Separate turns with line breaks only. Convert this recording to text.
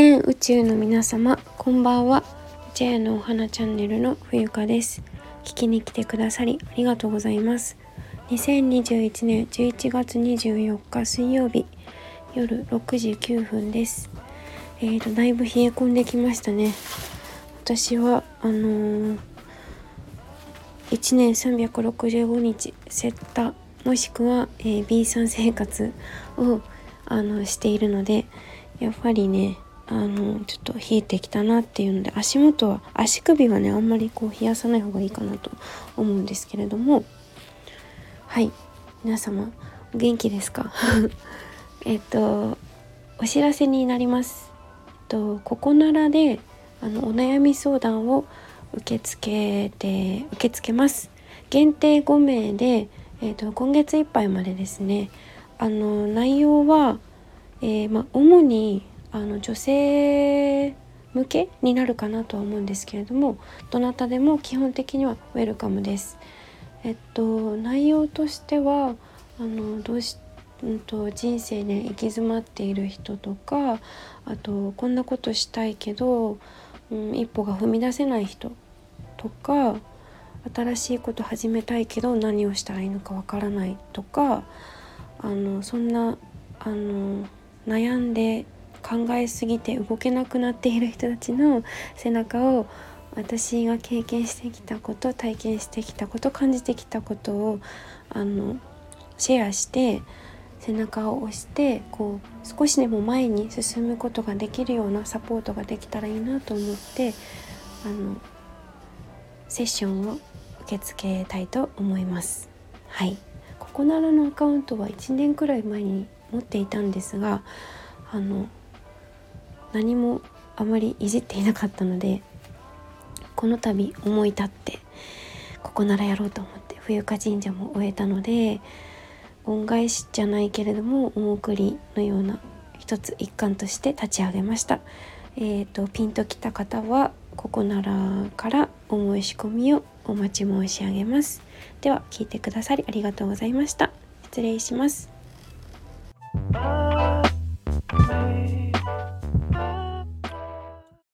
全宇宙の皆様こんばんは。ジェアのお花チャンネルの冬香です。聞きに来てくださりありがとうございます。2021年11月24日水曜日夜6時9分です。えーとだいぶ冷え込んできましたね。私はあのー、1年365日セッタもしくは、えー、B さん生活をあのしているのでやっぱりねあのちょっと冷えてきたなっていうので足元は足首はねあんまりこう冷やさない方がいいかなと思うんですけれどもはい皆様お元気ですか？えっとお知らせになります。えっとここならであのお悩み相談を受け付けて受け付けます。限定5名でえっと今月いっぱいまでですね。あの内容はえー、ま、主にあの女性向けになるかなとは思うんですけれどもどなたでも基本的にはウェルカムです。えっと内容としてはあのどうしうんと人生で、行き詰まっている人とかあとこんなことしたいけど、うん、一歩が踏み出せない人とか新しいこと始めたいけど何をしたらいいのかわからないとかあのそんなあの悩んで考えすぎて動けなくなっている人たちの背中を私が経験してきたこと体験してきたこと感じてきたことをあのシェアして背中を押してこう少しでも前に進むことができるようなサポートができたらいいなと思ってあのセッションを受け付けたいと思います。はいここならのアカウントは1年くらい前に持っていたんですがあの何もあまりいじっていなかったのでこの度思い立ってここならやろうと思って冬香神社も終えたので恩返しじゃないけれどもお送りのような一つ一環として立ち上げました。えーと、ピンときた方はここならからお申し込みをお待ち申し上げます。では聞いてくださりありがとうございました。失礼します。